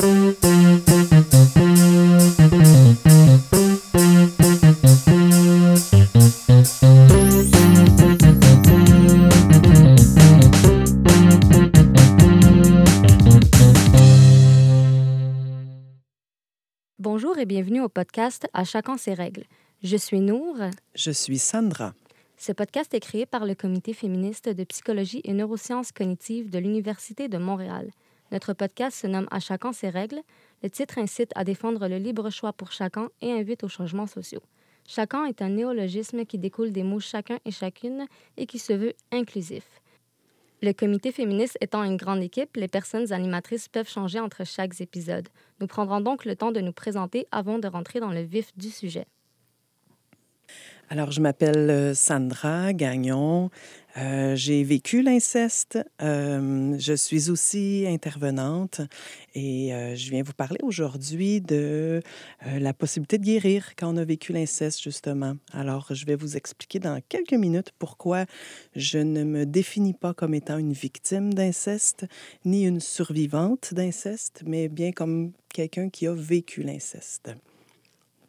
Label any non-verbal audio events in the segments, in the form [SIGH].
Bonjour et bienvenue au podcast À chacun ses règles. Je suis Nour. Je suis Sandra. Ce podcast est créé par le Comité féministe de psychologie et neurosciences cognitives de l'Université de Montréal. Notre podcast se nomme À chacun ses règles. Le titre incite à défendre le libre choix pour chacun et invite aux changements sociaux. Chacun est un néologisme qui découle des mots chacun et chacune et qui se veut inclusif. Le comité féministe étant une grande équipe, les personnes animatrices peuvent changer entre chaque épisode. Nous prendrons donc le temps de nous présenter avant de rentrer dans le vif du sujet. Alors, je m'appelle euh, Sandra Gagnon. Euh, j'ai vécu l'inceste. Euh, je suis aussi intervenante et je viens vous parler aujourd'hui de la possibilité de guérir quand on a vécu l'inceste, justement. Alors, je vais vous expliquer dans quelques minutes pourquoi je ne me définis pas comme étant une victime d'inceste ni une survivante d'inceste, mais bien comme quelqu'un qui a vécu l'inceste.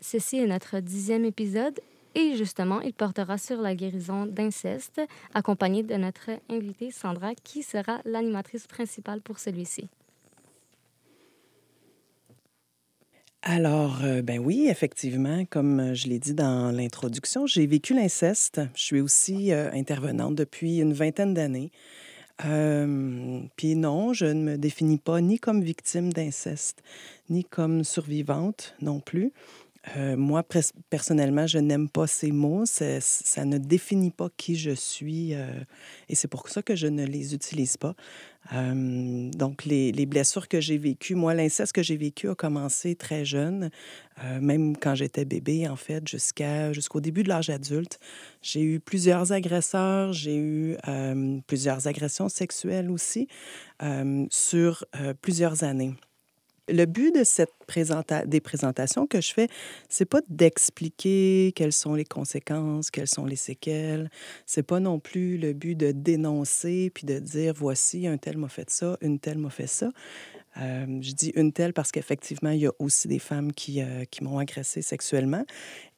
Ceci est notre dixième épisode et justement, il portera sur la guérison d'inceste, accompagné de notre invitée Sandra, qui sera l'animatrice principale pour celui-ci. Alors, euh, ben oui, effectivement, comme euh, je l'ai dit dans l'introduction, j'ai vécu l'inceste. Je suis aussi euh, intervenante depuis une vingtaine d'années. Puis non, je ne me définis pas ni comme victime d'inceste, ni comme survivante non plus. Euh, moi, personnellement, je n'aime pas ces mots. Ça, ne définit pas qui je suis euh, et c'est pour ça que je ne les utilise pas. Euh, donc, les, blessures que j'ai vécues, moi, l'inceste que j'ai vécu a commencé très jeune, même quand j'étais bébé, en fait, jusqu'au début de l'âge adulte. J'ai eu plusieurs agresseurs, j'ai eu plusieurs agressions sexuelles aussi sur plusieurs années le but de cette des présentations que je fais, c'est pas d'expliquer quelles sont les conséquences, quelles sont les séquelles. C'est pas non plus le but de dénoncer puis de dire voici un tel m'a fait ça, une telle m'a fait ça. Euh, je dis une telle parce qu'effectivement, il y a aussi des femmes qui, euh, qui m'ont agressée sexuellement.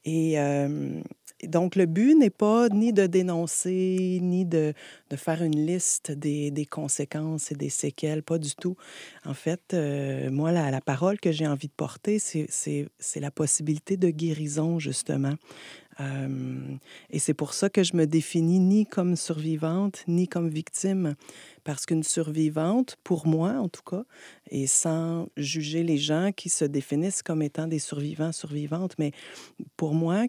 Et, euh, donc, le but n'est pas ni de dénoncer, ni de, de faire une liste des, des, conséquences et des séquelles, pas du tout. En fait, moi, la, la, parole que j'ai envie de porter, c'est la possibilité de guérison, justement. Euh, et c'est pour ça que je me définis ni comme survivante, ni comme victime. Parce qu'une survivante, pour moi en tout cas, et sans juger les gens qui se définissent comme étant des survivants, survivantes, mais pour moi,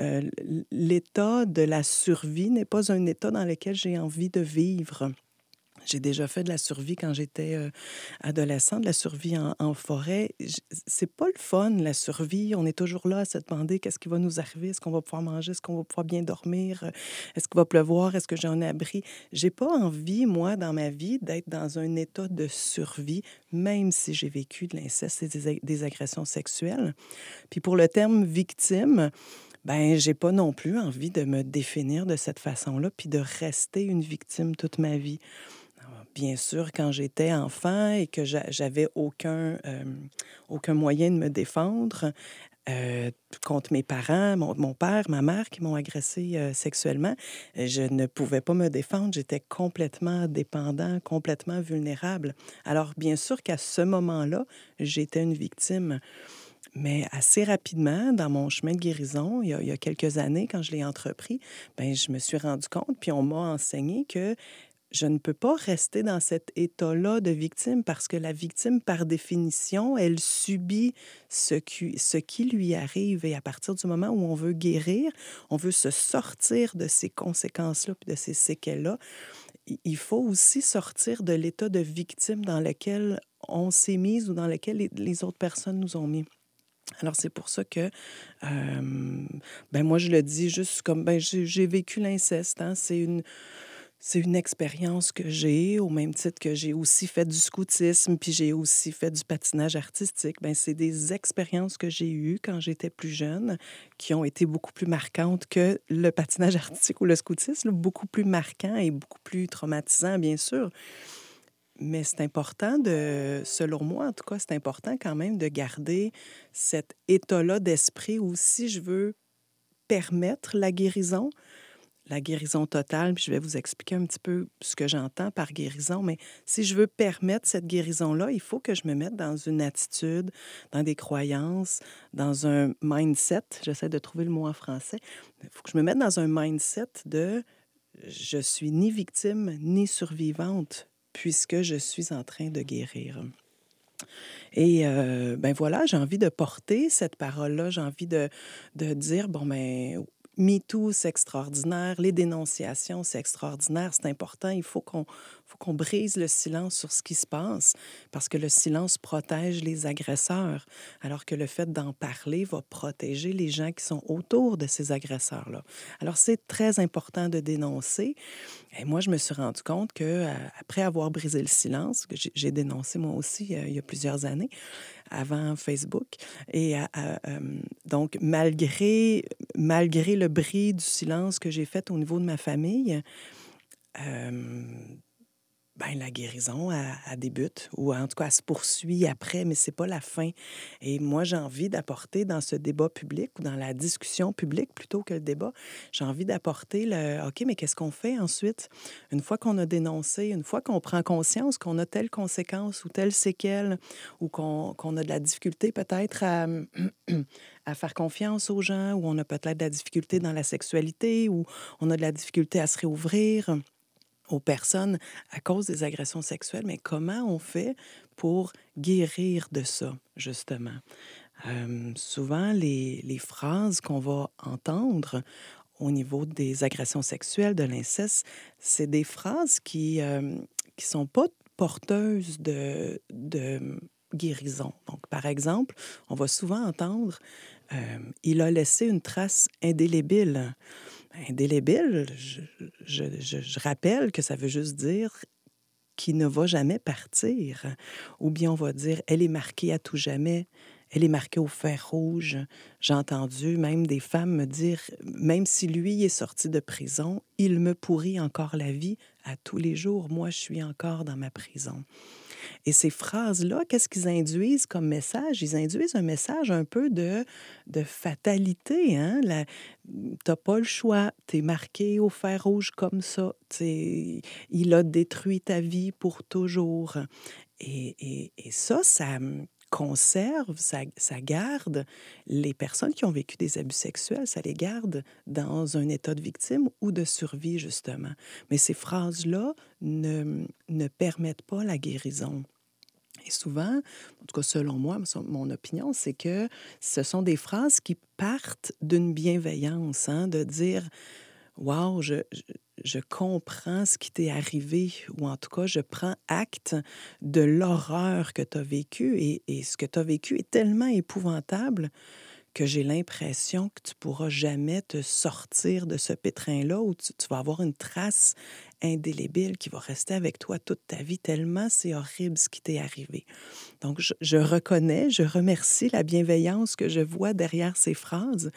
euh, l'état de la survie n'est pas un état dans lequel j'ai envie de vivre. J'ai déjà fait de la survie quand j'étais euh, adolescente, de la survie en, forêt. C'est pas le fun, la survie. On est toujours là à se demander qu'est-ce qui va nous arriver. Est-ce qu'on va pouvoir manger? Est-ce qu'on va pouvoir bien dormir? Est-ce qu'il va pleuvoir? Est-ce que j'ai un abri? J'ai pas envie, moi, dans ma vie, d'être dans un état de survie, même si j'ai vécu de l'inceste et des, des agressions sexuelles. Puis pour le terme victime, ben j'ai pas non plus envie de me définir de cette façon-là, puis de rester une victime toute ma vie bien sûr, quand j'étais enfant et que j'avais aucun, euh, aucun moyen de me défendre euh, contre mes parents, mon, père, ma mère qui m'ont agressé euh, sexuellement, je ne pouvais pas me défendre. J'étais complètement dépendant, complètement vulnérable. Alors, bien sûr qu'à ce moment-là, j'étais une victime. Mais assez rapidement, dans mon chemin de guérison, il y a, quelques années, quand je l'ai entrepris, ben, je me suis rendu compte, puis on m'a enseigné que je ne peux pas rester dans cet état-là de victime parce que la victime, par définition, elle subit ce qui, lui arrive. Et à partir du moment où on veut guérir, on veut se sortir de ces conséquences-là, de ces séquelles-là, il faut aussi sortir de l'état de victime dans lequel on s'est mis ou dans lequel les, autres personnes nous ont mis. Alors, c'est pour ça que, euh, ben moi, je le dis juste comme, ben j'ai vécu l'inceste. Hein, c'est une c'est une expérience que j'ai, au même titre que j'ai aussi fait du scoutisme, puis j'ai aussi fait du patinage artistique. Ben, c'est des expériences que j'ai eues quand j'étais plus jeune, qui ont été beaucoup plus marquantes que le patinage [LAUGHS] artistique ou le scoutisme, beaucoup plus marquant et beaucoup plus traumatisant, bien sûr. mais c'est important de, selon moi en tout cas, c'est important quand même de garder cet état-là d'esprit où si je veux permettre la guérison, la guérison totale, puis je vais vous expliquer un petit peu ce que j'entends par guérison, mais si je veux permettre cette guérison-là, il faut que je me mette dans une attitude, dans des croyances, dans un mindset, j'essaie de trouver le mot en français, il faut que je me mette dans un mindset de je suis ni victime ni survivante puisque je suis en train de guérir. Et euh, ben voilà, j'ai envie de porter cette parole-là, j'ai envie de, de dire, bon, ben MeToo, c'est extraordinaire. Les dénonciations, c'est extraordinaire. C'est important. Il faut qu'on qu'on brise le silence sur ce qui se passe parce que le silence protège les agresseurs, alors que le fait d'en parler va protéger les gens qui sont autour de ces agresseurs-là. Alors, c'est très important de dénoncer. Et moi, je me suis rendu compte que euh, après avoir brisé le silence, que j'ai dénoncé moi aussi euh, il y a plusieurs années, avant Facebook. Et euh, donc, malgré, malgré le bris du silence que j'ai fait au niveau de ma famille, ben, la guérison, elle, débute, ou en tout cas, elle se poursuit après, mais c'est pas la fin. Et moi, j'ai envie d'apporter dans ce débat public ou dans la discussion publique plutôt que le débat, j'ai envie d'apporter le OK, mais qu'est-ce qu'on fait ensuite? Une fois qu'on a dénoncé, une fois qu'on prend conscience qu'on a telle conséquence ou telle séquelle, ou qu'on a de la difficulté peut-être à, [CLEARS THROAT] à faire confiance aux gens, ou on a peut-être de la difficulté dans la sexualité, ou on a de la difficulté à se réouvrir aux personnes à cause des agressions sexuelles, mais comment on fait pour guérir de ça, justement? Souvent, les, les phrases qu'on va entendre au niveau des agressions sexuelles, de l'inceste, c'est des phrases qui ne sont pas porteuses de, de guérison. Donc, par exemple, on va souvent entendre Il a laissé une trace indélébile indélébile, je, rappelle que ça veut juste dire qu'il ne va jamais partir. Ou bien on va dire, elle est marquée à tout jamais, elle est marquée au fer rouge. J'ai entendu même des femmes me dire, même si lui est sorti de prison, il me pourrit encore la vie à tous les jours. Moi, je suis encore dans ma prison. Et ces phrases-là, qu'est-ce qu'ils induisent comme message? Ils induisent un message un peu de, de fatalité. Hein? Tu n'as pas le choix. Tu es marqué au fer rouge comme ça. il a détruit ta vie pour toujours. Et, et, et ça, ça conserve, ça, ça, garde les personnes qui ont vécu des abus sexuels, ça les garde dans un état de victime ou de survie, justement. Mais ces phrases-là ne, ne permettent pas la guérison. Et souvent, en tout cas selon moi, mon opinion, c'est que ce sont des phrases qui partent d'une bienveillance, hein, de dire Wow, je, je, comprends ce qui t'est arrivé, ou en tout cas, je prends acte de l'horreur que tu as vécue, et, et, ce que tu as vécu est tellement épouvantable que j'ai l'impression que tu pourras jamais te sortir de ce pétrin-là où tu, vas avoir une trace indélébile qui va rester avec toi toute ta vie, tellement c'est horrible ce qui t'est arrivé. Donc, je, reconnais, je remercie la bienveillance que je vois derrière ces phrases.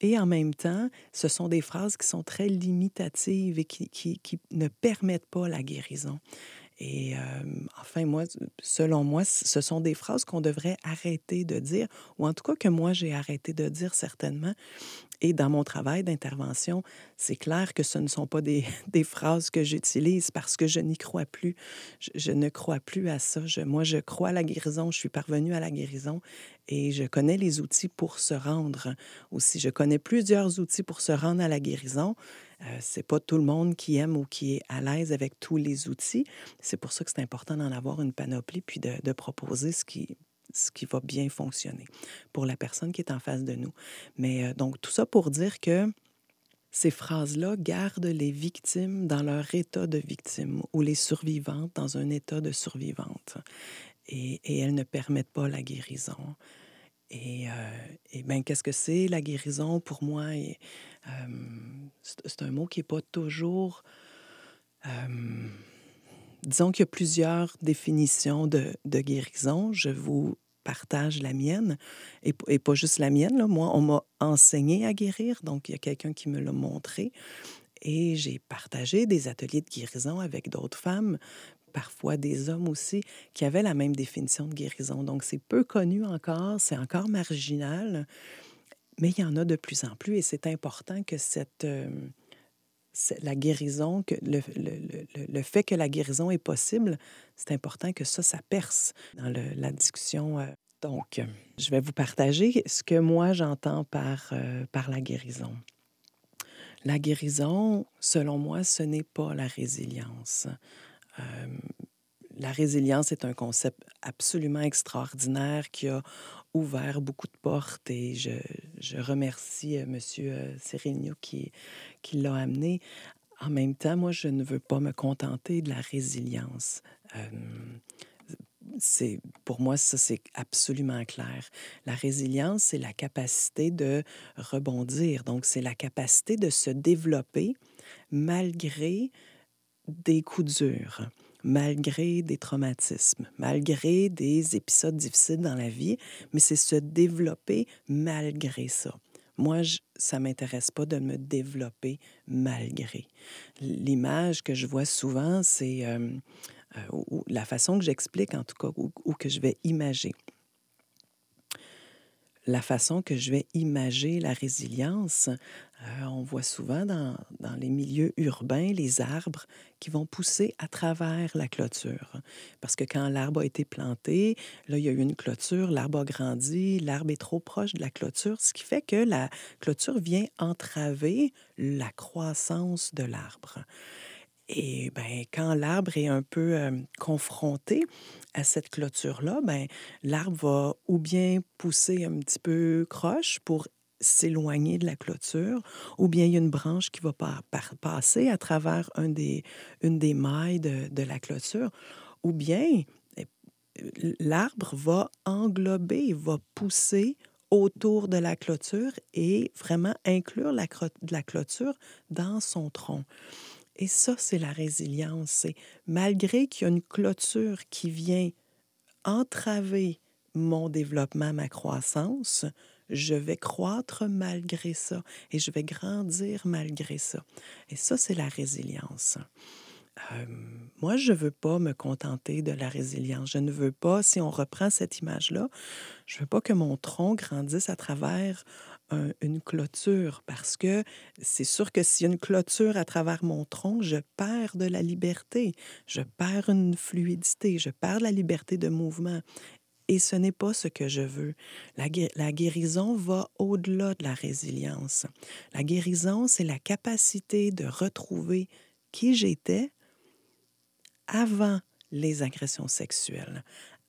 Et en même temps, ce sont des phrases qui sont très limitatives et qui, qui, qui ne permettent pas la guérison. Et enfin, moi, selon moi, ce sont des phrases qu'on devrait arrêter de dire, ou en tout cas que moi, j'ai arrêté de dire certainement. Et dans mon travail d'intervention, c'est clair que ce ne sont pas des, [LAUGHS] phrases que j'utilise parce que je n'y crois plus. Je, ne crois plus à ça. Moi, je crois à la guérison. Je suis parvenue à la guérison et je connais les outils pour se rendre aussi. Je connais plusieurs outils pour se rendre à la guérison. Euh, c'est pas tout le monde qui aime ou qui est à l'aise avec tous les outils. C'est pour ça que c'est important d'en avoir une panoplie puis de proposer ce qui, ce qui va bien fonctionner pour la personne qui est en face de nous. Mais euh, donc, tout ça pour dire que ces phrases-là gardent les victimes dans leur état de victime ou les survivantes dans un état de survivante. Et, elles ne permettent pas la guérison. Et, euh, bien, qu'est-ce que c'est la guérison? Pour moi? Et, c'est un mot qui n'est pas toujours... disons qu'il y a plusieurs définitions de, guérison. Je vous partage la mienne, et, pas juste la mienne. Moi, on m'a enseigné à guérir, donc il y a quelqu'un qui me l'a montré. Et j'ai partagé des ateliers de guérison avec d'autres femmes parfois des hommes aussi qui avaient la même définition de guérison. Donc, c'est peu connu encore, c'est encore marginal, mais il y en a de plus en plus et c'est important que cette, euh, la guérison, que le, le, le, fait que la guérison est possible, c'est important que ça, ça perce dans la discussion. Euh. Donc, je vais vous partager ce que moi j'entends par, euh, par la guérison. La guérison, selon moi, ce n'est pas la résilience. Euh, la résilience est un concept absolument extraordinaire qui a ouvert beaucoup de portes et je, je remercie euh, M. Cyril qui, qui l'a amené. En même temps, moi, je ne veux pas me contenter de la résilience. Euh, pour moi ça c'est absolument clair. La résilience c'est la capacité de rebondir. Donc c'est la capacité de se développer malgré des coups durs, malgré des traumatismes, malgré des épisodes difficiles dans la vie, mais c'est se développer malgré ça. Moi, ça m'intéresse pas de me développer malgré. L'image que je vois souvent, c'est euh, euh, la façon que j'explique, en tout cas, ou, que je vais imager. La façon que je vais imager la résilience, euh, on voit souvent dans, dans, les milieux urbains les arbres qui vont pousser à travers la clôture. Parce que quand l'arbre a été planté, là, il y a eu une clôture, l'arbre a grandi, l'arbre est trop proche de la clôture, ce qui fait que la clôture vient entraver la croissance de l'arbre. Et ben, quand l'arbre est un peu confronté à cette clôture-là, ben, l'arbre va ou bien pousser un petit peu croche pour s'éloigner de la clôture, ou bien il y a une branche qui va passer à travers des, une des mailles de, de la clôture, ou bien eh, l'arbre va englober, va pousser autour de la clôture et vraiment inclure la, la clôture dans son tronc. Et ça, c'est la résilience. C'est malgré qu'il y a une clôture qui vient entraver mon développement, ma croissance, je vais croître malgré ça et je vais grandir malgré ça. Et ça, c'est la résilience. Moi, je ne veux pas me contenter de la résilience. Je ne veux pas, si on reprend cette image-là, je ne veux pas que mon tronc grandisse à travers une clôture parce que c'est sûr que s'il y a une clôture à travers mon tronc, je perds de la liberté, je perds une fluidité, je perds la liberté de mouvement. Et ce n'est pas ce que je veux. La, la guérison va au-delà de la résilience. La guérison, c'est la capacité de retrouver qui j'étais avant les agressions sexuelles,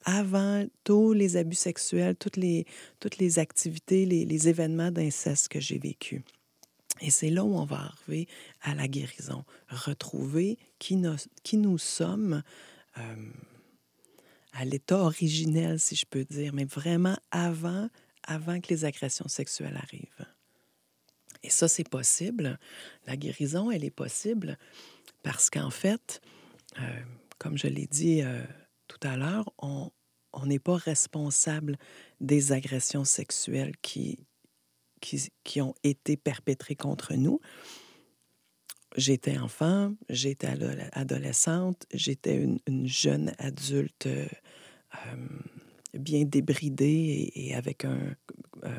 avant tous les abus sexuels, toutes les, toutes les activités, les, événements d'inceste que j'ai vécus. Et c'est là où on va arriver à la guérison, retrouver qui, qui nous sommes euh, à l'état originel, si je peux dire, mais vraiment avant, avant que les agressions sexuelles arrivent. Et ça, c'est possible. La guérison, elle est possible parce qu'en fait, euh, comme je l'ai dit euh, tout à l'heure, on n'est pas responsable des agressions sexuelles qui, qui, ont été perpétrées contre nous. J'étais enfant, j'étais adolescente, j'étais une, une, jeune adulte euh, bien débridée et, avec un... Euh,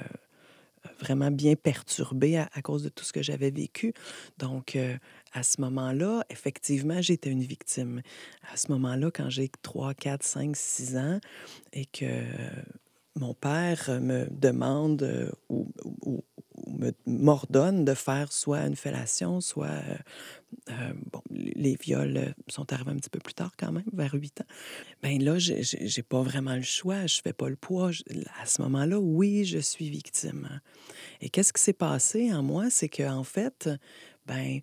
vraiment bien perturbée à, cause de tout ce que j'avais vécu. Donc, euh, à ce moment-là, effectivement, j'étais une victime. À ce moment-là, quand j'ai 3, 4, 5, 6 ans et que mon père me demande euh, ou, m'ordonne de faire soit une fellation, soit... Euh, euh, bon, les viols sont arrivés un petit peu plus tard quand même, vers 8 ans. Bien là, j'ai pas vraiment le choix, je fais pas le poids. À ce moment-là, oui, je suis victime. Et qu'est-ce qui s'est passé en moi? C'est qu'en en fait, ben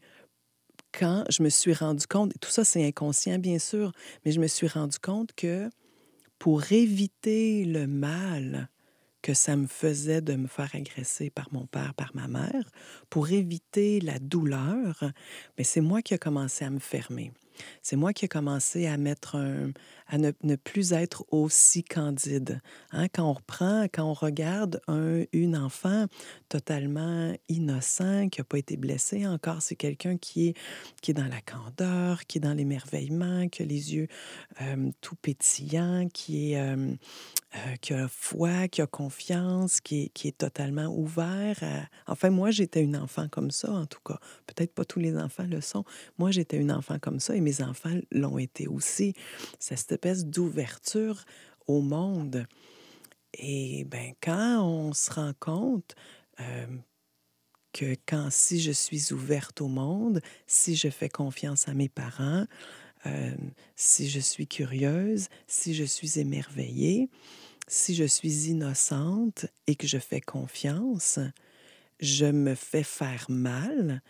quand je me suis rendu compte, tout ça c'est inconscient bien sûr, mais je me suis rendu compte que pour éviter le mal que ça me faisait de me faire agresser par mon père, par ma mère, pour éviter la douleur, mais c'est moi qui ai commencé à me fermer. C'est moi qui ai commencé à mettre à ne, plus être aussi candide. Hein? Quand on reprend, quand on regarde un, une enfant totalement innocent, qui n'a pas été blessé encore, c'est quelqu'un qui est, qui est dans la candeur, qui est dans l'émerveillement, qui a les yeux tout pétillants, qui, est, qui a foi, qui a confiance, qui est, qui est totalement ouvert. Enfin, moi, j'étais une enfant comme ça, en tout cas. Peut-être pas tous les enfants le sont. Moi, j'étais une enfant comme ça enfants l'ont été aussi. C'est cette espèce d'ouverture au monde. Et ben, quand on se rend compte euh, que quand si je suis ouverte au monde, si je fais confiance à mes parents, euh, si je suis curieuse, si je suis émerveillée, si je suis innocente et que je fais confiance, je me fais faire mal.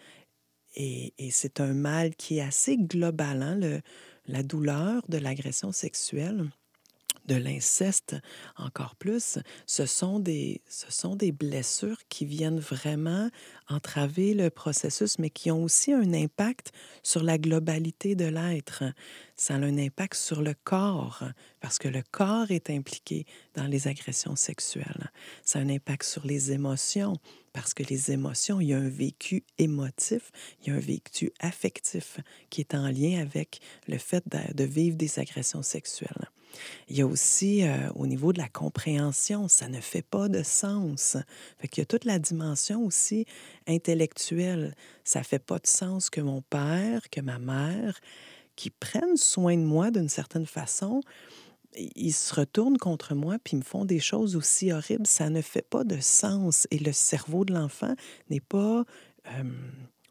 Et, c'est un mal qui est assez global. Le, la douleur de l'agression sexuelle, de l'inceste encore plus, ce sont, des, ce sont des blessures qui viennent vraiment entraver le processus, mais qui ont aussi un impact sur la globalité de l'être. Ça a un impact sur le corps, parce que le corps est impliqué dans les agressions sexuelles. Ça a un impact sur les émotions, parce que les émotions, il y a un vécu émotif, il y a un vécu affectif qui est en lien avec le fait de, vivre des agressions sexuelles. Il y a aussi euh, au niveau de la compréhension, ça ne fait pas de sens. Fait qu'il y a toute la dimension aussi intellectuelle. Ça fait pas de sens que mon père, que ma mère, qui prennent soin de moi d'une certaine façon, ils se retournent contre moi puis me font des choses aussi horribles. Ça ne fait pas de sens. Et le cerveau de l'enfant n'est pas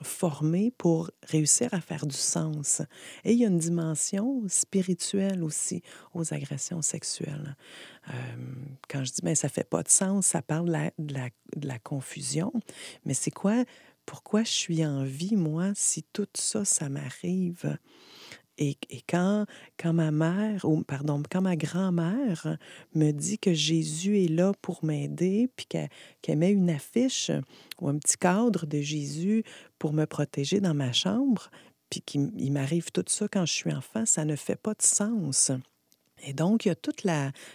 formé pour réussir à faire du sens. Et il y a une dimension spirituelle aussi aux agressions sexuelles. quand je dis, mais ben, ça fait pas de sens, ça parle de la confusion. Mais c'est quoi, pourquoi je suis en vie, moi, si tout ça, ça m'arrive? Et, quand, quand ma mère, ou pardon, quand ma grand-mère me dit que Jésus est là pour m'aider, puis qu'elle met une affiche ou un petit cadre de Jésus pour me protéger dans ma chambre, puis qu'il m'arrive tout ça quand je suis enfant, ça ne fait pas de sens. Et donc, il y a tout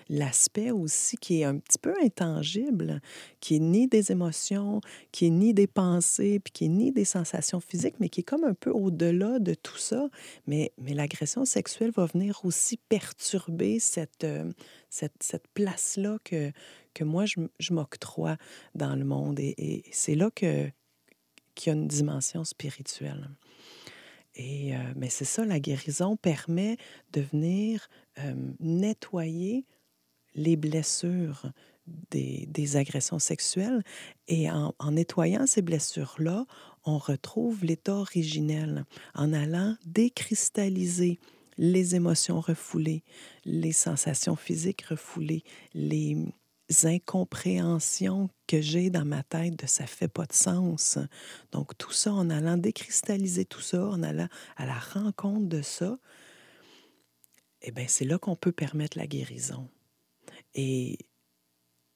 l'aspect aussi qui est un petit peu intangible, qui est ni des émotions, qui est ni des pensées, puis qui est ni des sensations physiques, mais qui est comme un peu au-delà de tout ça. Mais, mais l'agression sexuelle va venir aussi perturber cette, euh, cette, cette place-là que, que moi, je, je m'octroie dans le monde. Et, c'est là que, qu'il y a une dimension spirituelle. Et euh, mais c'est ça, la guérison permet de venir euh, nettoyer les blessures des, agressions sexuelles. Et en, en nettoyant ces blessures-là, on retrouve l'état originel en allant décristalliser les émotions refoulées, les sensations physiques refoulées, les, incompréhensions que j'ai dans ma tête de ça fait pas de sens. Donc tout ça, en allant décristalliser tout ça, en allant à la rencontre de ça, eh bien, c'est là qu'on peut permettre la guérison. Et,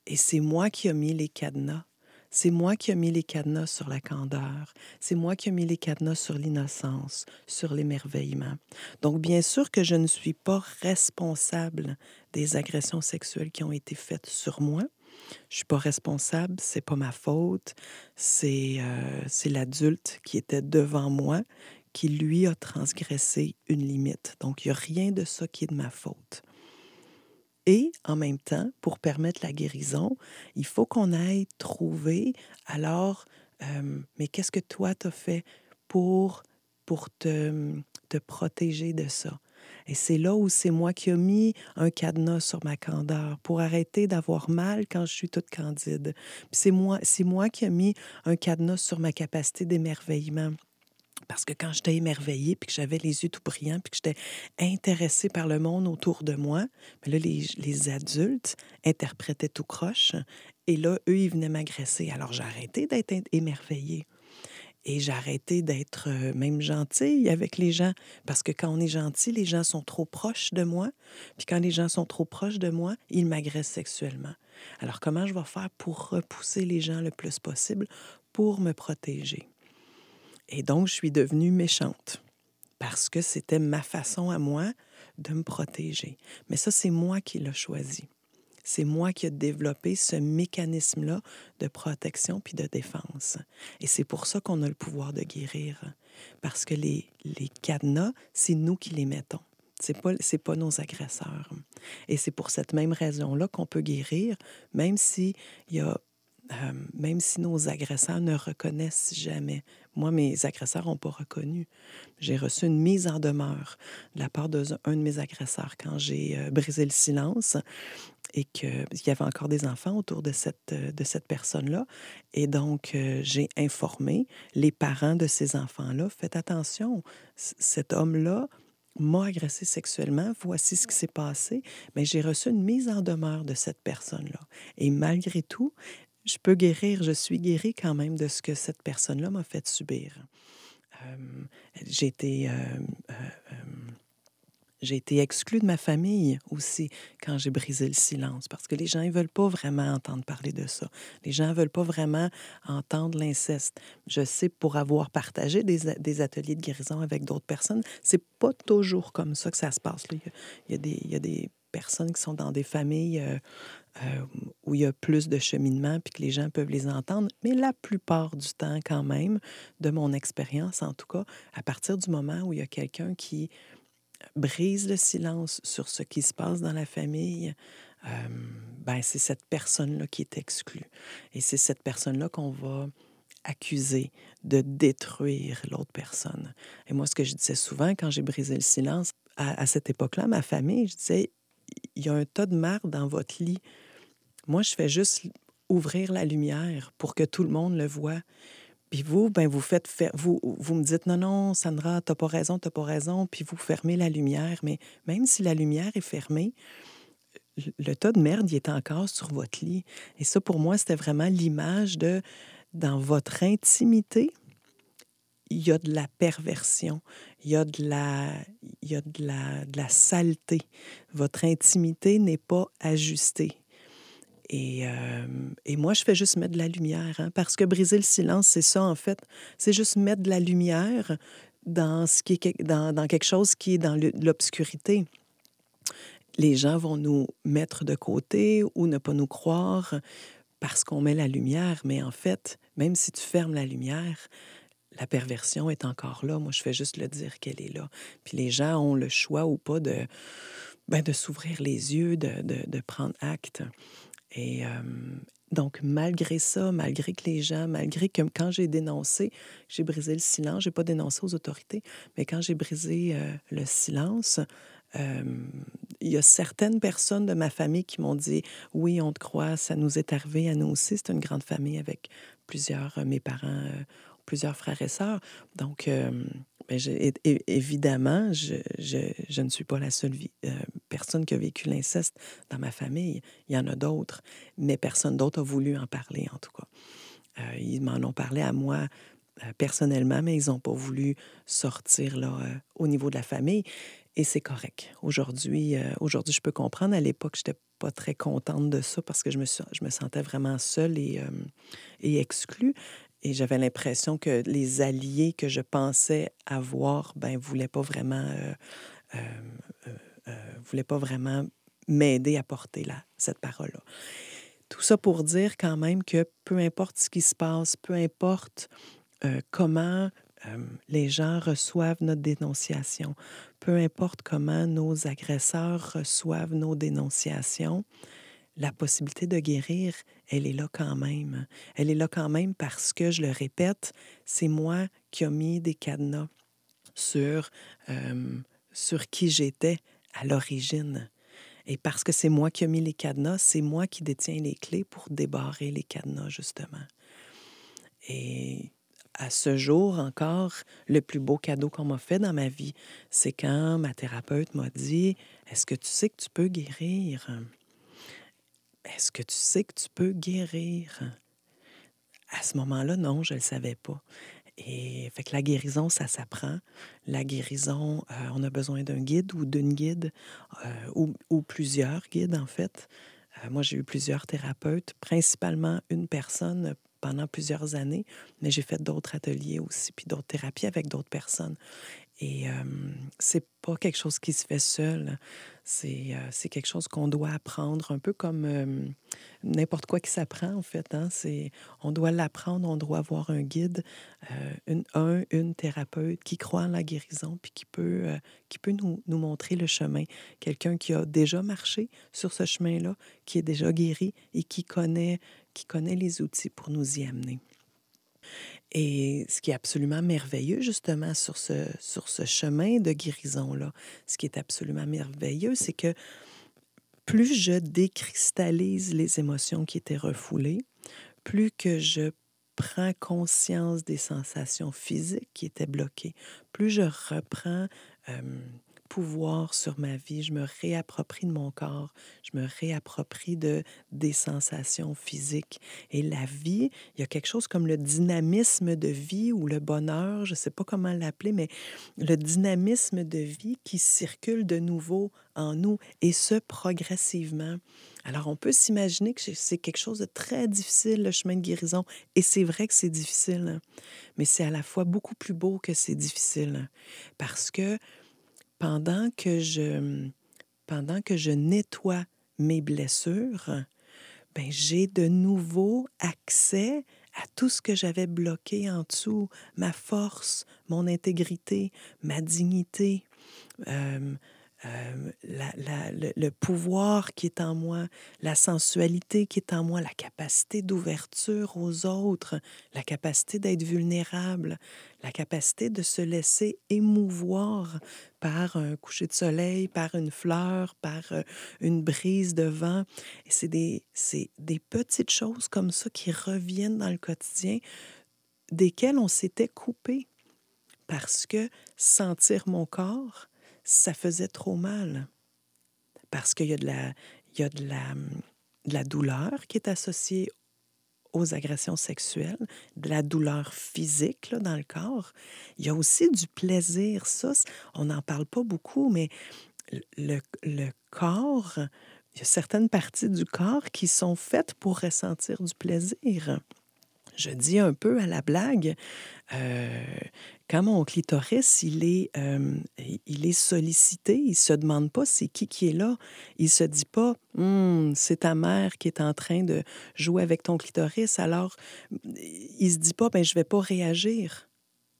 et c'est moi qui ai mis les cadenas. C'est moi qui ai mis les cadenas sur la candeur. C'est moi qui ai mis les cadenas sur l'innocence, sur l'émerveillement. Donc, bien sûr que je ne suis pas responsable des agressions sexuelles qui ont été faites sur moi. Je suis pas responsable, c'est pas ma faute. C'est euh, c'est l'adulte qui était devant moi qui, lui, a transgressé une limite. Donc, il n'y a rien de ça qui est de ma faute. Et en même temps, pour permettre la guérison, il faut qu'on aille trouver, alors, euh, mais qu'est-ce que toi t'as fait pour, pour te, te protéger de ça? Et c'est là où c'est moi qui ai mis un cadenas sur ma candeur pour arrêter d'avoir mal quand je suis toute candide. C'est moi, c'est moi qui ai mis un cadenas sur ma capacité d'émerveillement. Parce que quand j'étais émerveillée, puis que j'avais les yeux tout brillants, puis que j'étais intéressée par le monde autour de moi, mais là, les, les adultes interprétaient tout croche. Et là, eux, ils venaient m'agresser. Alors, j'ai arrêté d'être émerveillée. Et j'ai arrêté d'être euh, même gentille avec les gens. Parce que quand on est gentil, les gens sont trop proches de moi. Puis quand les gens sont trop proches de moi, ils m'agressent sexuellement. Alors, comment je vais faire pour repousser les gens le plus possible pour me protéger? Et donc, je suis devenue méchante. parce que c'était ma façon à moi de me protéger. Mais ça, c'est moi qui l'ai choisi. C'est moi qui ai développé ce mécanisme-là de protection puis de défense. Et c'est pour ça qu'on a le pouvoir de guérir. Parce que les, les cadenas, c'est nous qui les mettons. Ce n'est pas, pas nos agresseurs. Et c'est pour cette même raison-là qu'on peut guérir, même si y a euh, même si nos agresseurs ne reconnaissent jamais. Moi, mes agresseurs n'ont pas reconnu. J'ai reçu une mise en demeure de la part d'un de, mes agresseurs quand j'ai euh, brisé le silence et qu'il y avait encore des enfants autour de cette, euh, de cette personne-là. Et donc, j'ai informé les parents de ces enfants-là, faites attention, cet homme-là m'a agressé sexuellement, voici ce qui s'est passé, mais j'ai reçu une mise en demeure de cette personne-là. Et malgré tout, je peux guérir, je suis guérie quand même de ce que cette personne-là m'a fait subir. J'ai été, euh, été exclue de ma famille aussi quand j'ai brisé le silence parce que les gens ne veulent pas vraiment entendre parler de ça. Les gens ne veulent pas vraiment entendre l'inceste. Je sais pour avoir partagé des, des ateliers de guérison avec d'autres personnes, c'est pas toujours comme ça que ça se passe. Il, y a, des, y a des personnes qui sont dans des familles euh, où il y a plus de cheminement puis que les gens peuvent les entendre. Mais la plupart du temps, quand même, de mon expérience en tout cas, à partir du moment où il y a quelqu'un qui brise le silence sur ce qui se passe dans la famille, euh, ben c'est cette personne-là qui est exclue. Et c'est cette personne-là qu'on va accuser de détruire l'autre personne. Et moi, ce que je disais souvent quand j'ai brisé le silence, à, cette époque-là, ma famille, je disais, il y a un tas de marde dans votre lit. Moi, je fais juste ouvrir la lumière pour que tout le monde le voit. Puis vous, ben vous faites vous, vous me dites non, non, Sandra, t'as pas raison, t'as pas raison, puis vous fermez la lumière. Mais même si la lumière est fermée, le tas de merde, il est encore sur votre lit. Et ça, pour moi, c'était vraiment l'image de dans votre intimité, il y a de la perversion, il y a de la, il y a de la, de la saleté. Votre intimité n'est pas ajustée. Et, euh, et, moi, je fais juste mettre de la lumière, hein, parce que briser le silence, c'est ça, en fait. C'est juste mettre de la lumière dans, ce qui est, dans, quelque chose qui est dans l'obscurité. Les gens vont nous mettre de côté ou ne pas nous croire parce qu'on met la lumière, mais en fait, même si tu fermes la lumière, la perversion est encore là. Moi, je fais juste le dire qu'elle est là. Puis les gens ont le choix ou pas de, ben, de s'ouvrir les yeux, de, de prendre acte. Et donc, malgré ça, malgré que les gens, malgré que quand j'ai dénoncé, j'ai brisé le silence, j'ai pas dénoncé aux autorités, mais quand j'ai brisé le silence, il y a certaines personnes de ma famille qui m'ont dit Oui, on te croit, ça nous est arrivé à nous aussi. C'est une grande famille avec plusieurs, mes parents plusieurs frères et sœurs. Donc, euh, ben, évidemment, je, je, ne suis pas la seule euh, personne qui a vécu l'inceste dans ma famille. Il y en a d'autres, mais personne d'autre a voulu en parler, en tout cas. Euh, ils m'en ont parlé à moi personnellement, mais ils n'ont pas voulu sortir là, au niveau de la famille. Et c'est correct. Aujourd'hui, aujourd'hui, je peux comprendre. À l'époque, je n'étais pas très contente de ça parce que je me, je me sentais vraiment seule et, et exclue. Et j'avais l'impression que les alliés que je pensais avoir, ben, voulaient pas vraiment, euh, euh, euh, voulaient pas vraiment m'aider à porter la, cette parole-là. Tout ça pour dire quand même que peu importe ce qui se passe, peu importe comment les gens reçoivent notre dénonciation, peu importe comment nos agresseurs reçoivent nos dénonciations, la possibilité de guérir, elle est là quand même. Elle est là quand même parce que, je le répète, c'est moi qui ai mis des cadenas sur, sur qui j'étais à l'origine. Et parce que c'est moi qui ai mis les cadenas, c'est moi qui détiens les clés pour débarrer les cadenas, justement. Et à ce jour encore, le plus beau cadeau qu'on m'a fait dans ma vie, c'est quand ma thérapeute m'a dit Est-ce que tu sais que tu peux guérir est-ce que tu sais que tu peux guérir? À ce moment-là, non, je ne le savais pas. Et fait que la guérison, ça s'apprend. La guérison, euh, on a besoin d'un guide ou d'une guide euh, ou, plusieurs guides, en fait. Euh, moi, j'ai eu plusieurs thérapeutes, principalement une personne pendant plusieurs années, mais j'ai fait d'autres ateliers aussi, puis d'autres thérapies avec d'autres personnes. Et euh, c'est pas quelque chose qui se fait seul. C'est, euh, quelque chose qu'on doit apprendre, un peu comme n'importe quoi qui s'apprend, en fait. Hein? On doit l'apprendre, on doit avoir un guide, une, un, une thérapeute qui croit en la guérison, puis qui peut, qui peut nous, nous montrer le chemin. Quelqu'un qui a déjà marché sur ce chemin-là, qui est déjà guéri et qui connaît, qui connaît les outils pour nous y amener. Et ce qui est absolument merveilleux, justement, sur ce, sur ce chemin de guérison-là, ce qui est absolument merveilleux, c'est que plus je décristallise les émotions qui étaient refoulées, plus que je prends conscience des sensations physiques qui étaient bloquées, plus je reprends pouvoir sur ma vie, je me réapproprie de mon corps, je me réapproprie de des sensations physiques. Et la vie, il y a quelque chose comme le dynamisme de vie ou le bonheur, je ne sais pas comment l'appeler, mais le dynamisme de vie qui circule de nouveau en nous, et ce, progressivement. Alors, on peut s'imaginer que c'est quelque chose de très difficile, le chemin de guérison, et c'est vrai que c'est difficile, hein. mais c'est à la fois beaucoup plus beau que c'est difficile, hein. parce que pendant que je, nettoie mes blessures, ben, j'ai de nouveau accès à tout ce que j'avais bloqué en dessous, ma force, mon intégrité, ma dignité, euh, euh, le, pouvoir qui est en moi, la sensualité qui est en moi, la capacité d'ouverture aux autres, la capacité d'être vulnérable, la capacité de se laisser émouvoir par un coucher de soleil, par une fleur, par euh, une brise de vent. Et c'est des, des petites choses comme ça qui reviennent dans le quotidien, desquelles on s'était coupé parce que sentir mon corps, ça faisait trop mal. Parce qu'il y a de la, il y a de la, de la douleur qui est associée aux agressions sexuelles, de la douleur physique là, dans le corps. Il y a aussi du plaisir. Ça, on n'en parle pas beaucoup, mais le, le, corps, il y a certaines parties du corps qui sont faites pour ressentir du plaisir. Je dis un peu à la blague, euh, quand mon clitoris, il est, il est sollicité, il ne se demande pas c'est qui qui est là. Il se dit pas, hum, c'est ta mère qui est en train de jouer avec ton clitoris. Alors, il se dit pas, ben, je vais pas réagir.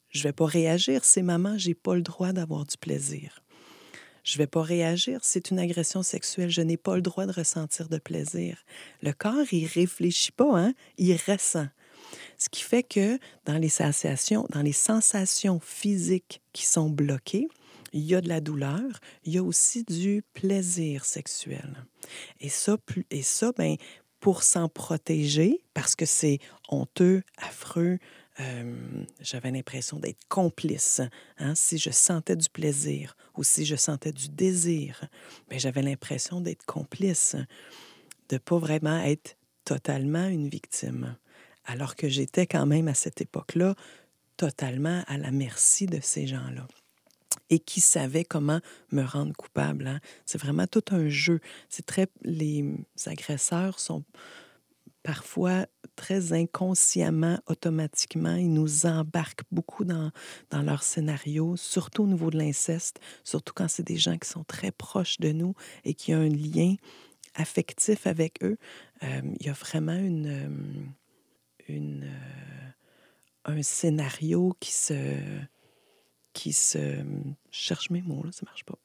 Je vais pas réagir, c'est maman, j'ai pas le droit d'avoir du plaisir. Je vais pas réagir, c'est une agression sexuelle, je n'ai pas le droit de ressentir de plaisir. Le corps, il réfléchit pas, hein? il ressent. Ce qui fait que dans les sensations, dans les sensations physiques qui sont bloquées, il y a de la douleur, il y a aussi du plaisir sexuel. Et ça, et ça ben, pour s'en protéger, parce que c'est honteux, affreux, euh, j'avais l'impression d'être complice. Hein? Si je sentais du plaisir ou si je sentais du désir, ben, j'avais l'impression d'être complice, de pas vraiment être totalement une victime alors que j'étais quand même à cette époque-là totalement à la merci de ces gens-là et qui savaient comment me rendre coupable. Hein. C'est vraiment tout un jeu. C'est très les agresseurs sont parfois très inconsciemment, automatiquement, ils nous embarquent beaucoup dans, dans leur scénario, surtout au niveau de l'inceste, surtout quand c'est des gens qui sont très proches de nous et qui ont un lien affectif avec eux. Euh, il y a vraiment une, euh, euh, un scénario qui se. qui se. cherche mes mots, là, ça marche pas.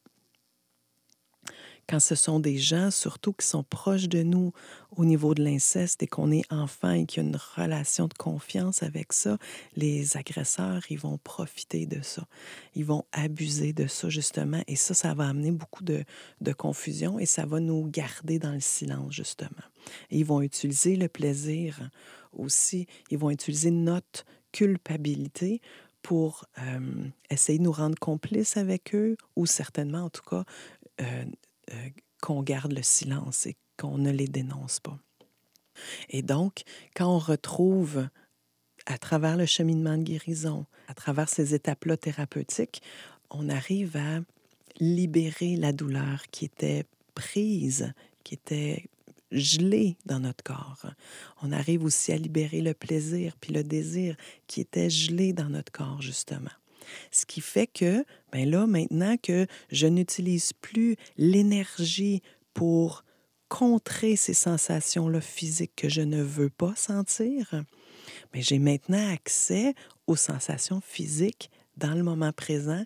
Quand ce sont des gens, surtout qui sont proches de nous au niveau de l'inceste et qu'on est enfant et qu'il y a une relation de confiance avec ça, les agresseurs, ils vont profiter de ça. Ils vont abuser de ça, justement. Et ça, ça va amener beaucoup de, de confusion et ça va nous garder dans le silence, justement. Ils vont utiliser le plaisir aussi, ils vont utiliser notre culpabilité pour euh, essayer de nous rendre complices avec eux ou certainement, en tout cas, euh, euh, qu'on garde le silence et qu'on ne les dénonce pas. Et donc, quand on retrouve à travers le cheminement de guérison, à travers ces étapes-là thérapeutiques, on arrive à libérer la douleur qui était prise, qui était gelé dans notre corps. On arrive aussi à libérer le plaisir puis le désir qui était gelé dans notre corps, justement. Ce qui fait que, ben là, maintenant que je n'utilise plus l'énergie pour contrer ces sensations-là physiques que je ne veux pas sentir, mais j'ai maintenant accès aux sensations physiques dans le moment présent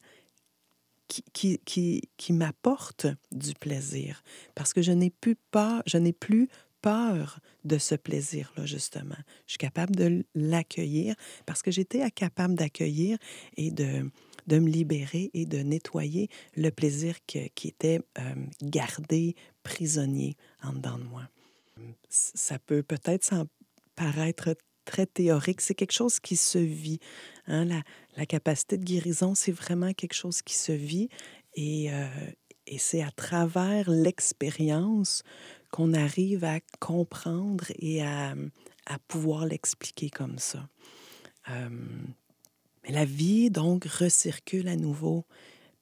qui, qui, qui, qui m'apportent du plaisir. Parce que je n'ai plus je n'ai plus peur de ce plaisir-là, justement. Je suis capable de l'accueillir parce que j'étais capable d'accueillir et de, de me libérer et de nettoyer le plaisir qui était gardé prisonnier en dedans de moi. Ça peut peut-être paraître très théorique, c'est quelque chose qui se vit. Hein. La, capacité de guérison, c'est vraiment quelque chose qui se vit et c'est à travers l'expérience qu'on arrive à comprendre et à, à pouvoir l'expliquer comme ça. Mais la vie, donc, recircule à nouveau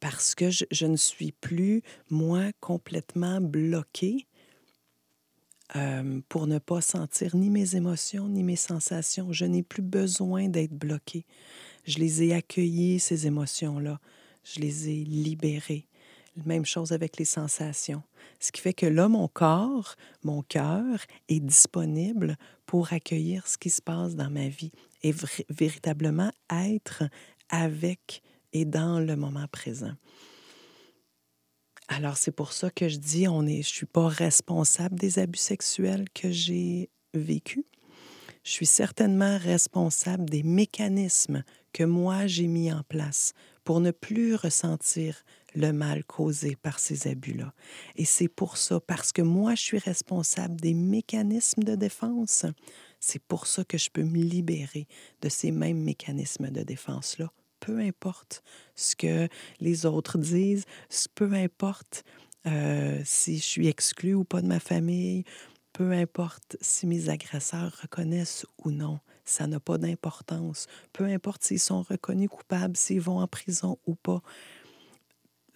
parce que je, je ne suis plus, moi, complètement bloquée pour ne pas sentir ni mes émotions ni mes sensations. Je n'ai plus besoin d'être bloquée. Je les ai accueillies, ces émotions-là. Je les ai libérées. Même chose avec les sensations. Ce qui fait que là, mon corps, mon cœur est disponible pour accueillir ce qui se passe dans ma vie et véritablement être avec et dans le moment présent. Alors, c'est pour ça que je dis, on est, je ne suis pas responsable des abus sexuels que j'ai vécus. Je suis certainement responsable des mécanismes que moi j'ai mis en place pour ne plus ressentir le mal causé par ces abus-là. Et c'est pour ça, parce que moi je suis responsable des mécanismes de défense, c'est pour ça que je peux me libérer de ces mêmes mécanismes de défense-là peu importe ce que les autres disent, peu importe euh, si je suis exclue ou pas de ma famille, peu importe si mes agresseurs reconnaissent ou non, ça n'a pas d'importance. Peu importe s'ils sont reconnus coupables, s'ils vont en prison ou pas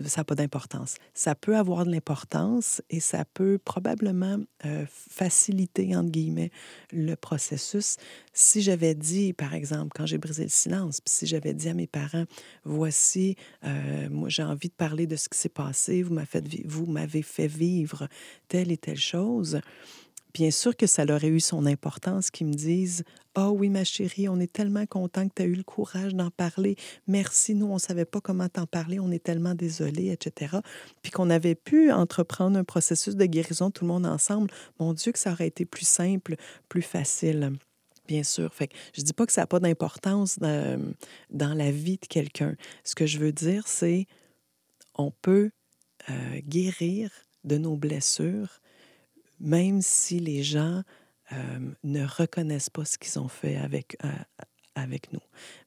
ça n'a pas d'importance. Ça peut avoir de l'importance et ça peut probablement euh, faciliter, entre guillemets, le processus. Si j'avais dit, par exemple, quand j'ai brisé le silence, puis si j'avais dit à mes parents, voici, euh, moi j'ai envie de parler de ce qui s'est passé, vous m'avez fait vivre telle et telle chose, Bien sûr que ça leur aurait eu son importance qu'ils me disent Ah oh oui, ma chérie, on est tellement content que tu as eu le courage d'en parler. Merci, nous, on ne savait pas comment t'en parler, on est tellement désolés, etc. Puis qu'on avait pu entreprendre un processus de guérison tout le monde ensemble. Mon Dieu, que ça aurait été plus simple, plus facile. Bien sûr. Fait que je ne dis pas que ça n'a pas d'importance dans, dans, la vie de quelqu'un. Ce que je veux dire, c'est on peut euh, guérir de nos blessures même si les gens ne reconnaissent pas ce qu'ils ont fait avec, euh, avec nous.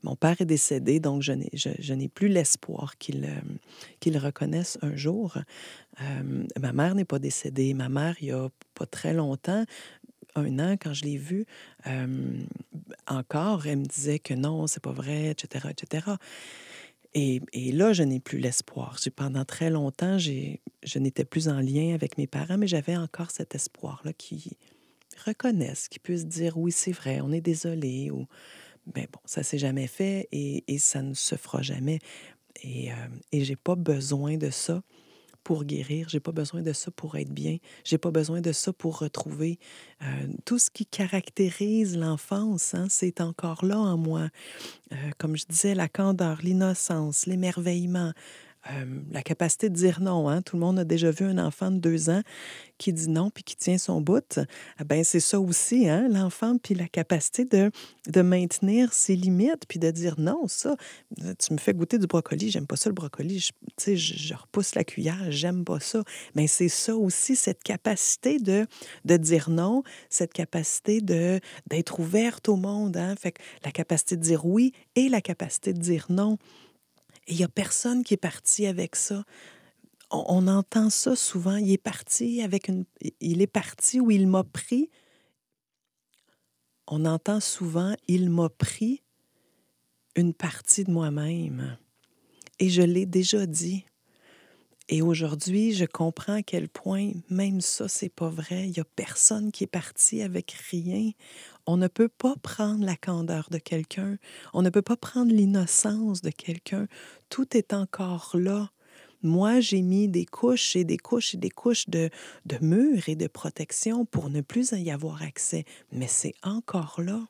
Mon père est décédé, donc je n'ai, je, n'ai plus l'espoir qu'il, euh, qu'il reconnaisse un jour. ma mère n'est pas décédée. Ma mère, il y a pas très longtemps, un an, quand je l'ai vue, encore, elle me disait que non, c'est pas vrai, etc., etc. Et, là, je n'ai plus l'espoir. Pendant très longtemps, je n'étais plus en lien avec mes parents, mais j'avais encore cet espoir-là qui reconnaissent, qui puissent dire oui, c'est vrai, on est désolé. Ou... Mais bon, ça s'est jamais fait et, ça ne se fera jamais. Et, euh, et j'ai pas besoin de ça pour guérir, j'ai pas besoin de ça pour être bien, j'ai pas besoin de ça pour retrouver euh, tout ce qui caractérise l'enfance, hein, c'est encore là en moi. Euh, comme je disais, la candeur, l'innocence, l'émerveillement, la capacité de dire non. Hein. Tout le monde a déjà vu un enfant de deux ans qui dit non puis qui tient son bout. Eh ben c'est ça aussi, hein, l'enfant, puis la capacité de, de maintenir ses limites puis de dire non, ça, tu me fais goûter du brocoli, j'aime pas ça le brocoli, je, je, je repousse la cuillère, j'aime pas ça. Mais c'est ça aussi, cette capacité de, de dire non, cette capacité de, d'être ouverte au monde. Hein. Fait que la capacité de dire oui et la capacité de dire non. Et il n'y a personne qui est parti avec ça. On, entend ça souvent. Il est parti avec une. Il est parti où il m'a pris. On entend souvent il m'a pris une partie de moi-même. Et je l'ai déjà dit. Et aujourd'hui, je comprends à quel point même ça, c'est pas vrai. Il n'y a personne qui est parti avec rien. On ne peut pas prendre la candeur de quelqu'un. On ne peut pas prendre l'innocence de quelqu'un. Tout est encore là. Moi, j'ai mis des couches et des couches et des couches de, de murs et de protection pour ne plus y avoir accès. Mais c'est encore là.